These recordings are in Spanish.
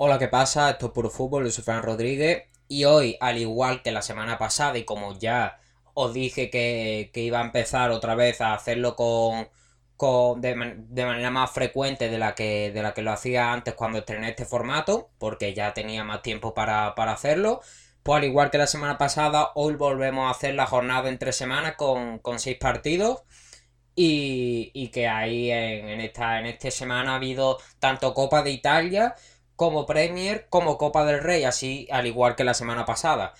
Hola, ¿qué pasa? Esto es Puro Fútbol, yo soy Fran Rodríguez y hoy, al igual que la semana pasada y como ya os dije que, iba a empezar otra vez a hacerlo con, con de, manera más frecuente de la, que, de la que lo hacía antes cuando estrené este formato, porque ya tenía más tiempo para, hacerlo, pues al igual que la semana pasada, hoy volvemos a hacer la jornada en tres semanas con, con seis partidos. Y, que ahí en, en, esta, en esta semana ha habido tanto Copa de Italia como Premier, como Copa del Rey, así al igual que la semana pasada.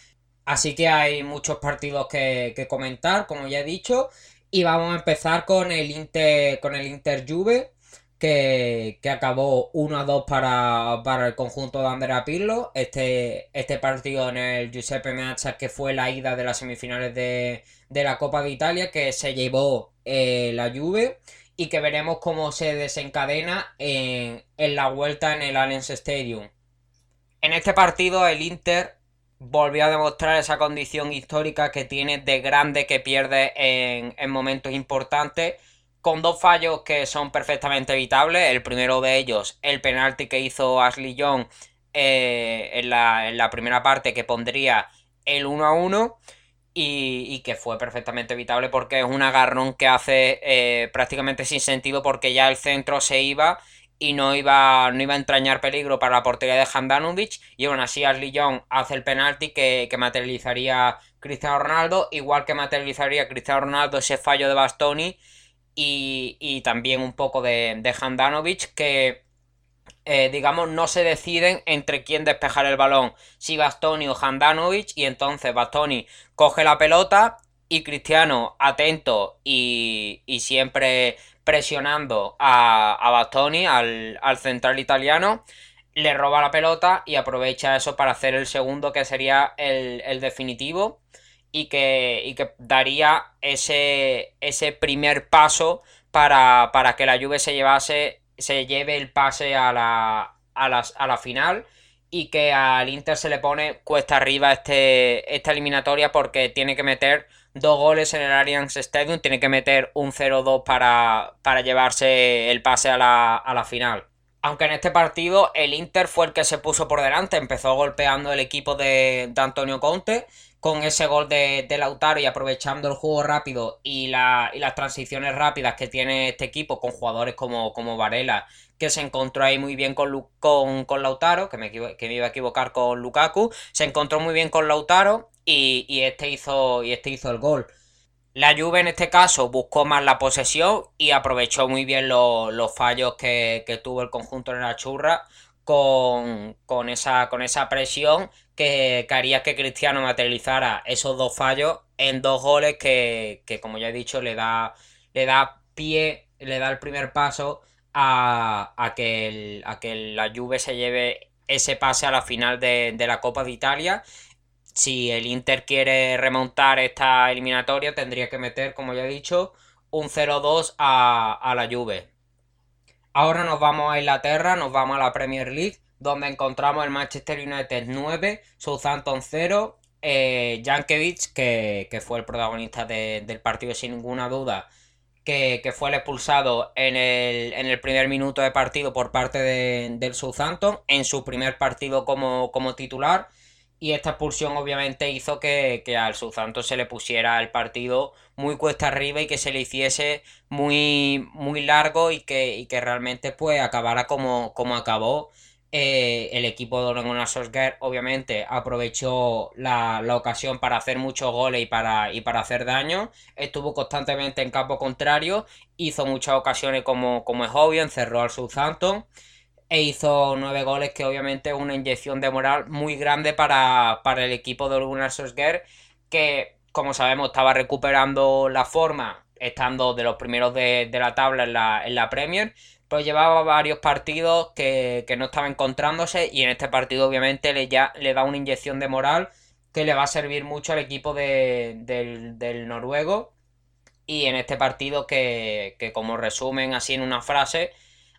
Así que hay muchos partidos que, comentar, como ya he dicho. Y vamos a empezar con el Inter, con el Inter Juve, que, acabó 1 a 2 para, para el conjunto de Andrea Pirlo. Este, este partido en el Giuseppe Meazza, que fue la ida de las semifinales de, la Copa de Italia, que se llevó eh, la Juve y que veremos cómo se desencadena en, la vuelta en el Allianz Stadium. En este partido el Inter volvió a demostrar esa condición histórica que tiene de grande que pierde en, momentos importantes con dos fallos que son perfectamente evitables. El primero de ellos, el penalti que hizo Ashley Young eh, en, la, en, la, primera parte que pondría el 1 a 1 y, que fue perfectamente evitable porque es un agarrón que hace eh, prácticamente sin sentido porque ya el centro se iba y no iba, no iba a entrañar peligro para la portería de Handanovic y aún así Ashley Young hace el penalti que, materializaría Cristiano Ronaldo igual que materializaría Cristiano Ronaldo ese fallo de Bastoni y, también un poco de, de Handanovic que eh, digamos, no se deciden entre quién despejar el balón, si Bastoni o Handanovic, y entonces Bastoni coge la pelota y Cristiano, atento y, siempre presionando a, a Bastoni, al, central italiano, le roba la pelota y aprovecha eso para hacer el segundo que sería el, definitivo y que, que, daría ese, ese primer paso para, para que la Juve se llevase se lleve el pase a la, a, a la final y que al Inter se le pone cuesta arriba este, esta eliminatoria porque tiene que meter dos goles en el Allianz Stadium, tiene que meter un 0-2 para, para, llevarse el pase a la, a la final. Aunque en este partido el Inter fue el que se puso por delante, empezó golpeando el equipo de, de Antonio Conte con ese gol de, Lautaro y aprovechando el juego rápido y, las transiciones rápidas que tiene este equipo con jugadores como, como Varela, que se encontró ahí muy bien con, con, Lautaro, que me, que me, iba a equivocar con Lukaku, se encontró muy bien con Lautaro y, este, hizo, y este hizo el gol. La Juve en este caso buscó más la posesión y aprovechó muy bien los, fallos que, que, tuvo el conjunto en la churra con, con, esa, con esa presión que, haría que Cristiano materializara esos dos fallos en dos goles que, como ya he dicho, le da, le da pie, le da el primer paso a, a, que, a que la Juve se lleve ese pase a la final de, la Copa de Italia. Si el Inter quiere remontar esta eliminatoria, tendría que meter, como ya he dicho, un 0-2 a, a la Juve. Ahora nos vamos a Inglaterra, nos vamos a la Premier League donde encontramos el Manchester United 9, Southampton 0, eh, Jankovic, que, fue el protagonista del partido sin ninguna duda, que, fue el expulsado en el, primer minuto de partido por parte del Southampton, en su primer partido como, como titular. Y esta expulsión obviamente hizo que, al Southampton se le pusiera el partido muy cuesta arriba y que se le hiciese muy, muy largo y que, que realmente pues acabara como, como acabó eh, el equipo de Ole Solskjaer obviamente aprovechó la, ocasión para hacer muchos goles y para, y para hacer daño. Estuvo constantemente en campo contrario, hizo muchas ocasiones como, como es obvio, encerró al Southampton e hizo nueve goles que obviamente es una inyección de moral muy grande para, el equipo de Ole Solskjaer que como sabemos estaba recuperando la forma estando de los primeros de, la tabla en la, en la Premier. Pues llevaba varios partidos que, no estaba encontrándose y en este partido obviamente le, ya, le da una inyección de moral que le va a servir mucho al equipo del, noruego. Y en este partido que, como resumen así en una frase,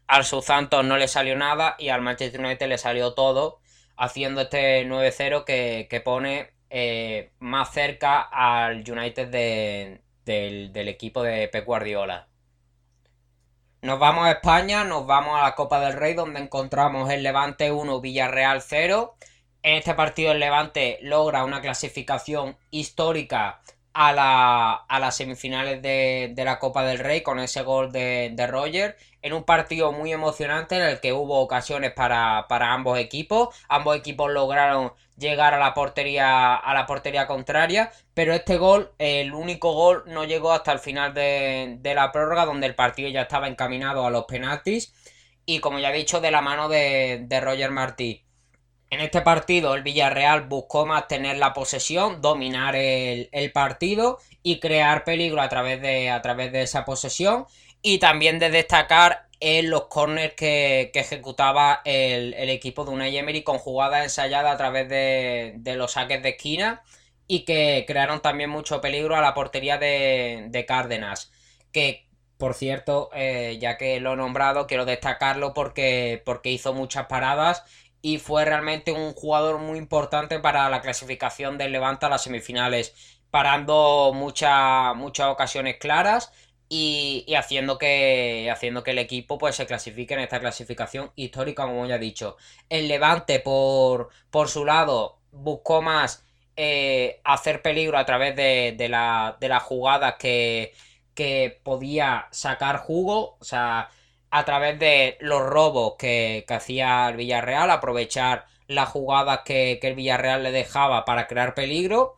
al Southampton no le salió nada y al Manchester United le salió todo haciendo este 9-0 que, pone eh, más cerca al United del, equipo de Pep Guardiola. Nos vamos a España, nos vamos a la Copa del Rey, donde encontramos el Levante 1, Villarreal 0. En este partido el Levante logra una clasificación histórica a, a las semifinales de, la Copa del Rey con ese gol de, de, Roger. En un partido muy emocionante en el que hubo ocasiones para, para ambos equipos. Ambos equipos lograron llegar a la portería a la portería contraria pero este gol el único gol no llegó hasta el final de, de, la prórroga donde el partido ya estaba encaminado a los penaltis y como ya he dicho de la mano de, de Roger Martí en este partido el Villarreal buscó más tener la posesión, dominar el, partido y crear peligro a través de, a través de esa posesión. Y también de destacar en los corners que, ejecutaba el, equipo de Unai Emery con jugadas ensayadas a través de, los saques de esquina y que crearon también mucho peligro a la portería de, Cárdenas. Que, por cierto, eh, ya que lo he nombrado, quiero destacarlo porque, porque hizo muchas paradas y fue realmente un jugador muy importante para la clasificación del Levante a las semifinales, parando muchas ocasiones claras y, haciendo, que, haciendo que el equipo pues, se clasifique en esta clasificación histórica, como ya he dicho. El Levante, por, por su lado, buscó más eh, hacer peligro a través de, de, la, de las jugadas que, que podía sacar jugo, o sea a través de los robos que, hacía el Villarreal, aprovechar las jugadas que, el Villarreal le dejaba para crear peligro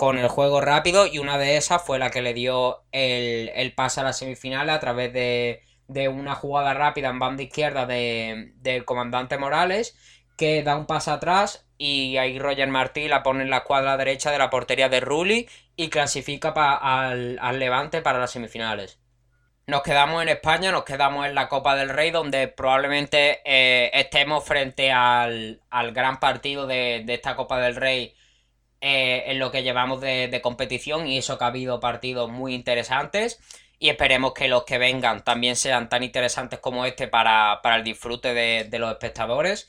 con el juego rápido y una de esas fue la que le dio el, el pase a la semifinal a través de, una jugada rápida en banda izquierda del comandante Morales que da un paso atrás y ahí Roger Martí la pone en la cuadra derecha de la portería de Rulli y clasifica al, al Levante para las semifinales. Nos quedamos en España, nos quedamos en la Copa del Rey, donde probablemente eh, estemos frente al, gran partido de, esta Copa del Rey eh, en lo que llevamos de, competición y eso que ha habido partidos muy interesantes y esperemos que los que vengan también sean tan interesantes como este para, el disfrute de, los espectadores.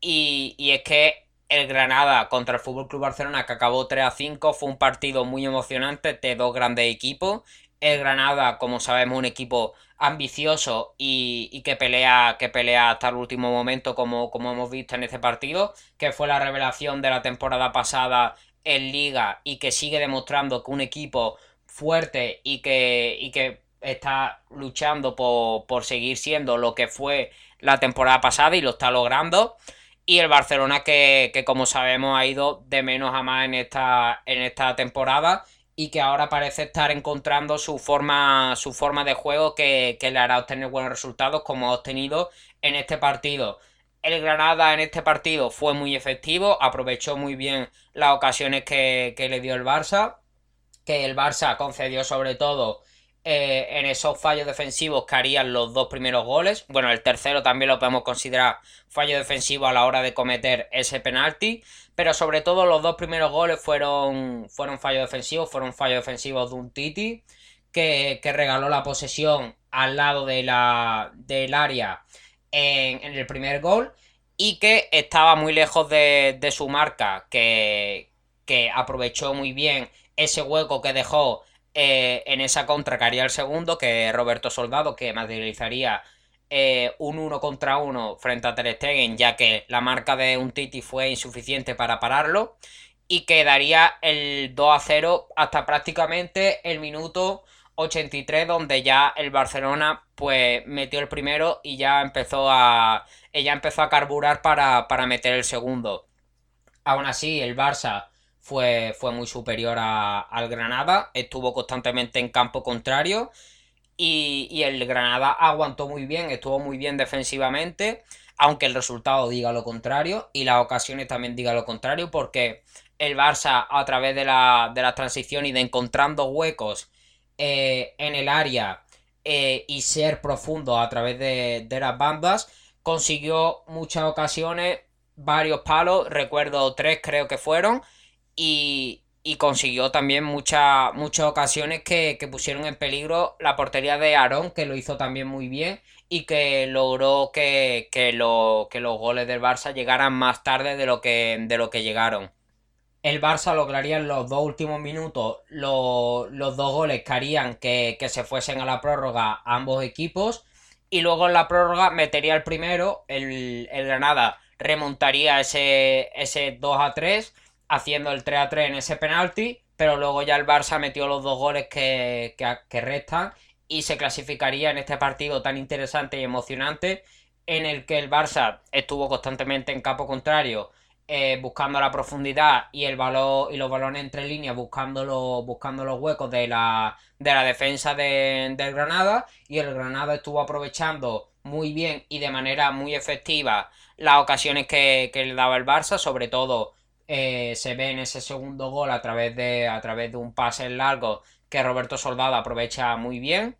Y, y es que el Granada contra el Fútbol Club Barcelona, que acabó 3 a 5, fue un partido muy emocionante de dos grandes equipos el Granada, como sabemos, un equipo ambicioso y, que pelea que pelea hasta el último momento como, hemos visto en este partido que fue la revelación de la temporada pasada en liga y que sigue demostrando que un equipo fuerte y que, está luchando por, seguir siendo lo que fue la temporada pasada y lo está logrando. Y el Barcelona que, como sabemos ha ido de menos a más en esta temporada y que ahora parece estar encontrando su forma, su forma de juego que, le hará obtener buenos resultados como ha obtenido en este partido. El Granada en este partido fue muy efectivo, aprovechó muy bien las ocasiones que, que le dio el Barça, que el Barça concedió sobre todo eh, en esos fallos defensivos que harían los dos primeros goles. Bueno, el tercero también lo podemos considerar fallo defensivo a la hora de cometer ese penalti. Pero sobre todo los dos primeros goles fueron, fueron fallos defensivos, fueron fallos defensivos de un Titi que, regaló la posesión al lado de la, del área en, el primer gol y que estaba muy lejos de, su marca, que, que aprovechó muy bien ese hueco que dejó eh, en esa contra que haría el segundo, que Roberto Soldado, que materializaría eh, un 1 contra 1 frente a Ter Stegen, ya que la marca de un Titi fue insuficiente para pararlo, y que daría el 2 a 0 hasta prácticamente el minuto 83, donde ya el Barcelona pues metió el primero y ya empezó a, ella empezó a carburar para, para meter el segundo. Aún así, el Barça fue, fue muy superior al Granada, estuvo constantemente en campo contrario y, el Granada aguantó muy bien, estuvo muy bien defensivamente, aunque el resultado diga lo contrario y las ocasiones también diga lo contrario, porque el Barça a través de la, de la transición y de encontrando huecos eh, en el área eh, y ser profundo a través de, de las bandas, consiguió muchas ocasiones, varios palos, recuerdo tres creo que fueron, y, consiguió también muchas muchas ocasiones que, pusieron en peligro la portería de Aarón, que lo hizo también muy bien y que logró que, los goles del Barça llegaran más tarde de lo que, de lo que llegaron. el Barça lograría en los dos últimos minutos los, dos goles que harían que, se fuesen a la prórroga ambos equipos. Y luego en la prórroga metería el primero, el, el Granada remontaría ese, ese 2 a 3, haciendo el 3 a 3 en ese penalti. Pero luego ya el Barça metió los dos goles que, que restan y se clasificaría en este partido tan interesante y emocionante en el que el Barça estuvo constantemente en campo contrario eh, buscando la profundidad y el balón y los balones entre líneas buscando, buscando los huecos de la, de la defensa de, del Granada y el Granada estuvo aprovechando muy bien y de manera muy efectiva las ocasiones que, le daba el Barça, sobre todo eh, se ve en ese segundo gol a través de, a través de un pase largo que Roberto Soldado aprovecha muy bien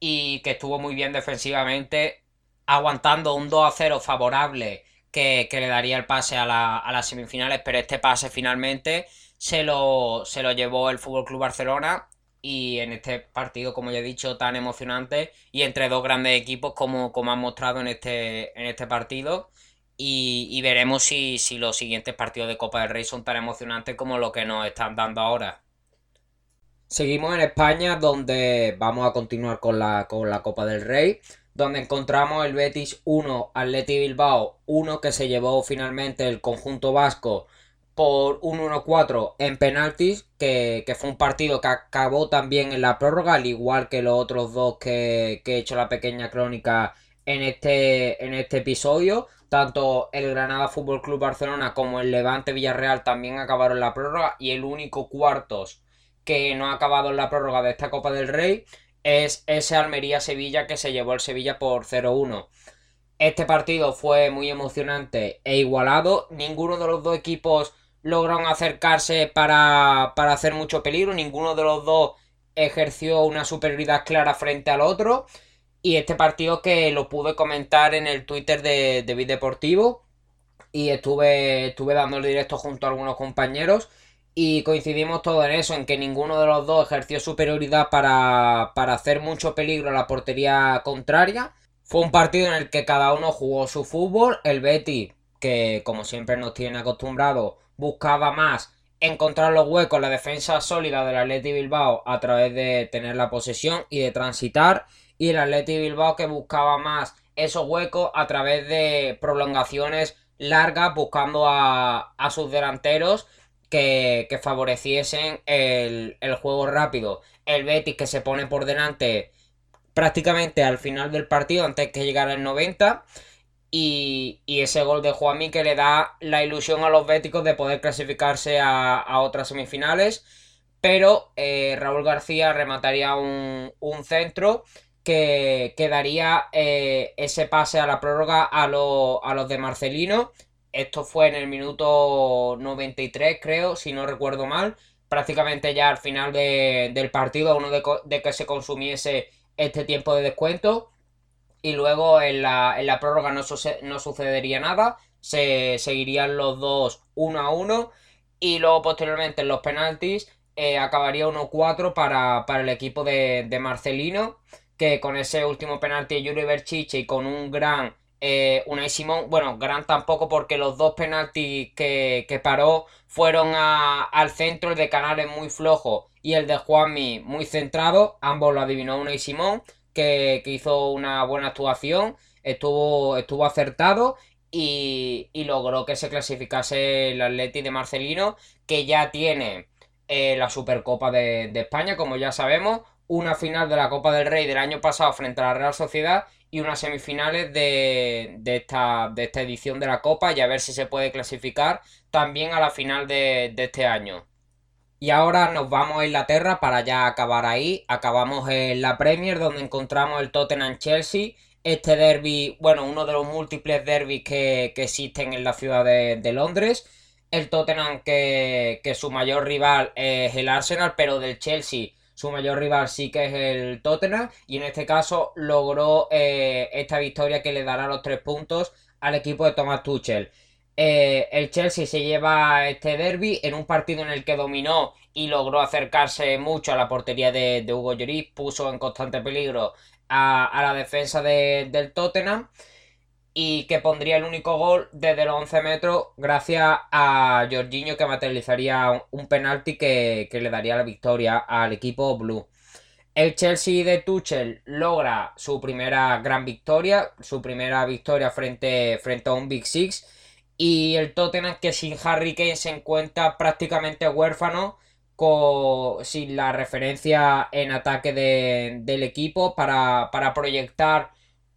y que estuvo muy bien defensivamente, aguantando un 2 a 0 favorable que, le daría el pase a, las semifinales, pero este pase finalmente se lo, se lo llevó el Fútbol Club Barcelona y en este partido, como ya he dicho, tan emocionante y entre dos grandes equipos como, como han mostrado en este, en este partido. Y, veremos si, si, los siguientes partidos de Copa del Rey son tan emocionantes como lo que nos están dando ahora. Seguimos en España, donde vamos a continuar con la, con la Copa del Rey, donde encontramos el Betis 1, Atleti Bilbao 1, que se llevó finalmente el conjunto vasco por un 1-4 en penaltis, que, fue un partido que acabó también en la prórroga, al igual que los otros dos que, que he hecho la pequeña crónica en este, en este episodio. Tanto el Granada Fútbol Club Barcelona como el Levante Villarreal también acabaron la prórroga y el único cuartos que no ha acabado en la prórroga de esta Copa del Rey es ese Almería-Sevilla que se llevó el Sevilla por 0-1. Este partido fue muy emocionante e igualado. Ninguno de los dos equipos lograron acercarse para, hacer mucho peligro. Ninguno de los dos ejerció una superioridad clara frente al otro. Y este partido que lo pude comentar en el Twitter de, de Deportivo. Y estuve, estuve dando el directo junto a algunos compañeros y coincidimos todos en eso, en que ninguno de los dos ejerció superioridad para, hacer mucho peligro a la portería contraria. Fue un partido en el que cada uno jugó su fútbol. El Betty, que como siempre nos tiene acostumbrado, buscaba más encontrar los huecos, la defensa sólida del Atleti Bilbao a través de tener la posesión y de transitar. Y el Atleti Bilbao que buscaba más esos huecos a través de prolongaciones largas, buscando a, a sus delanteros que, favoreciesen el, juego rápido. El Betis que se pone por delante prácticamente al final del partido, antes que llegara el 90. Y, ese gol de Juanmi que le da la ilusión a los béticos de poder clasificarse a, otras semifinales. Pero eh, Raúl García remataría un, centro que, daría eh, ese pase a la prórroga a, a los de Marcelino esto fue en el minuto 93, creo, si no recuerdo mal. Prácticamente ya al final del partido, uno de, que se consumiese este tiempo de descuento. Y luego en la, prórroga no, no, sucedería nada. Se seguirían los dos uno a uno. Y luego posteriormente en los penaltis eh, acabaría 1-4 para, el equipo de, Marcelino. Que con ese último penalti de Yuri Berchiche y con un gran eh, Unai bueno, gran tampoco porque los dos penaltis que, paró fueron al centro, el de Canales muy flojo y el de Juanmi muy centrado, ambos lo adivinó Unai Simón, que, hizo una buena actuación, estuvo, estuvo acertado y, logró que se clasificase el Atleti de Marcelino, que ya tiene eh, la Supercopa de, de España, como ya sabemos, una final de la Copa del Rey del año pasado frente a la Real Sociedad y unas semifinales de, esta, de esta edición de la Copa y a ver si se puede clasificar también a la final de, este año. Y ahora nos vamos a Inglaterra para ya acabar ahí. Acabamos en la Premier donde encontramos el Tottenham Chelsea. Este derby, bueno, uno de los múltiples derbis que, existen en la ciudad de, Londres. El Tottenham que, que su mayor rival es el Arsenal, pero del Chelsea su mayor rival sí que es el Tottenham y en este caso logró eh, esta victoria que le dará los tres puntos al equipo de Thomas Tuchel. Eh, el Chelsea se lleva este derby en un partido en el que dominó y logró acercarse mucho a la portería de, Hugo Lloris, puso en constante peligro a, la defensa del Tottenham. Y que pondría el único gol desde los 11 metros gracias a Jorginho que materializaría un penalti que, le daría la victoria al equipo blue. El Chelsea de Tuchel logra su primera gran victoria, su primera victoria frente, frente a un Big Six y el Tottenham que sin Harry Kane se encuentra prácticamente huérfano sin la referencia en ataque del equipo para, para proyectar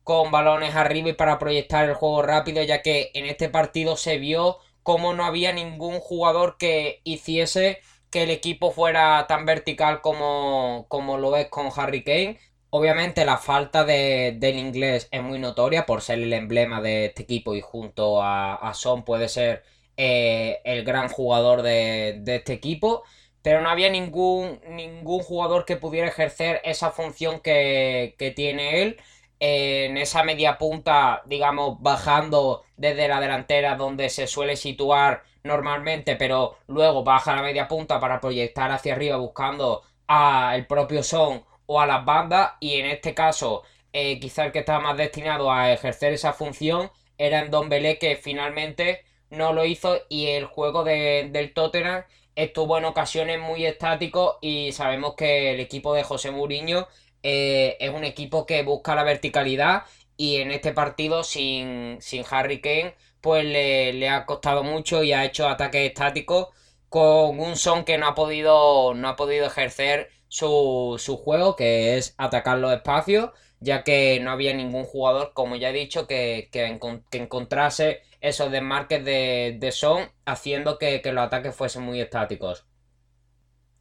con balones arriba y para proyectar el juego rápido, ya que en este partido se vio como no había ningún jugador que hiciese que el equipo fuera tan vertical como, como lo es con Harry Kane. Obviamente la falta de, del inglés es muy notoria por ser el emblema de este equipo y junto a, Son puede ser eh, el gran jugador de, de, este equipo. Pero no había ningún, ningún jugador que pudiera ejercer esa función que, que tiene él en esa media punta, digamos, bajando desde la delantera donde se suele situar normalmente, pero luego baja la media punta para proyectar hacia arriba buscando al propio Son o a las bandas. Y en este caso eh, quizá el que estaba más destinado a ejercer esa función era en Don Belé que finalmente no lo hizo y el juego del Tottenham estuvo en ocasiones muy estático y sabemos que el equipo de José Mourinho eh, es un equipo que busca la verticalidad y en este partido sin, Harry Kane pues le, ha costado mucho y ha hecho ataques estáticos con un son que no ha podido, no ha podido ejercer su, juego que es atacar los espacios ya que no había ningún jugador como ya he dicho que, encontrase esos desmarques de, de son haciendo que, que los ataques fuesen muy estáticos.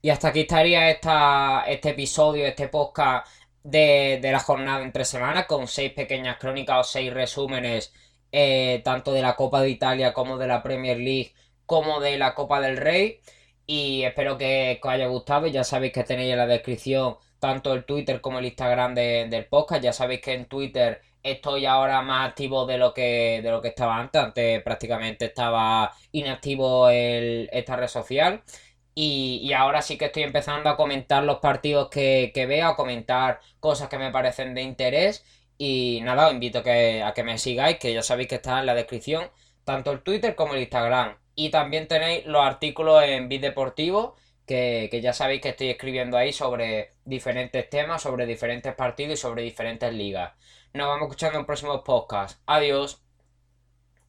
Y hasta aquí estaría esta, este episodio, este podcast de, la jornada entre semanas, con seis pequeñas crónicas o seis resúmenes, eh, tanto de la Copa de Italia como de la Premier League, como de la Copa del Rey. Y espero que, os haya gustado. Ya sabéis que tenéis en la descripción tanto el Twitter como el Instagram del podcast. Ya sabéis que en Twitter estoy ahora más activo de lo que, de lo que estaba antes. Antes prácticamente estaba inactivo esta red social. Y, ahora sí que estoy empezando a comentar los partidos que, veo, a comentar cosas que me parecen de interés. Y nada, os invito a que me sigáis, que ya sabéis que está en la descripción, tanto el Twitter como el Instagram. Y también tenéis los artículos en Bit Deportivo, que, que ya sabéis que estoy escribiendo ahí sobre diferentes temas, sobre diferentes partidos y sobre diferentes ligas. Nos vamos escuchando en próximos podcasts. Adiós.